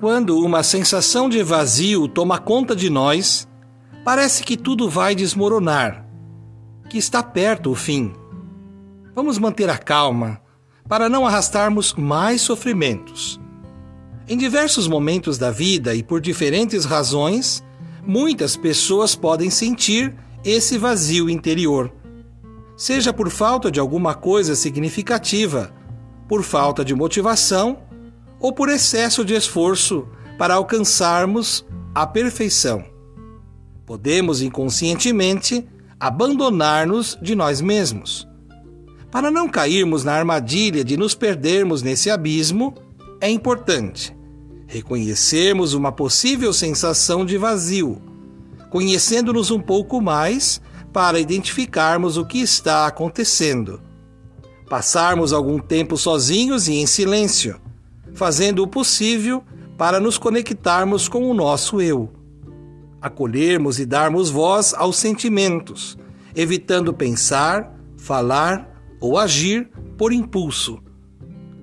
Quando uma sensação de vazio toma conta de nós, parece que tudo vai desmoronar, que está perto o fim. Vamos manter a calma para não arrastarmos mais sofrimentos. Em diversos momentos da vida e por diferentes razões, muitas pessoas podem sentir esse vazio interior. Seja por falta de alguma coisa significativa, por falta de motivação ou por excesso de esforço para alcançarmos a perfeição. Podemos inconscientemente abandonar-nos de nós mesmos. Para não cairmos na armadilha de nos perdermos nesse abismo, é importante reconhecermos uma possível sensação de vazio, conhecendo-nos um pouco mais para identificarmos o que está acontecendo. Passarmos algum tempo sozinhos e em silêncio fazendo o possível para nos conectarmos com o nosso eu. Acolhermos e darmos voz aos sentimentos, evitando pensar, falar ou agir por impulso.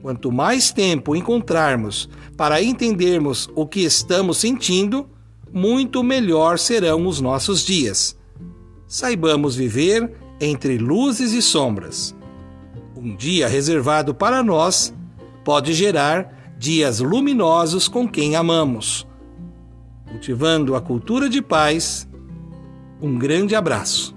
Quanto mais tempo encontrarmos para entendermos o que estamos sentindo, muito melhor serão os nossos dias. Saibamos viver entre luzes e sombras. Um dia reservado para nós pode gerar dias luminosos com quem amamos. Cultivando a cultura de paz, um grande abraço.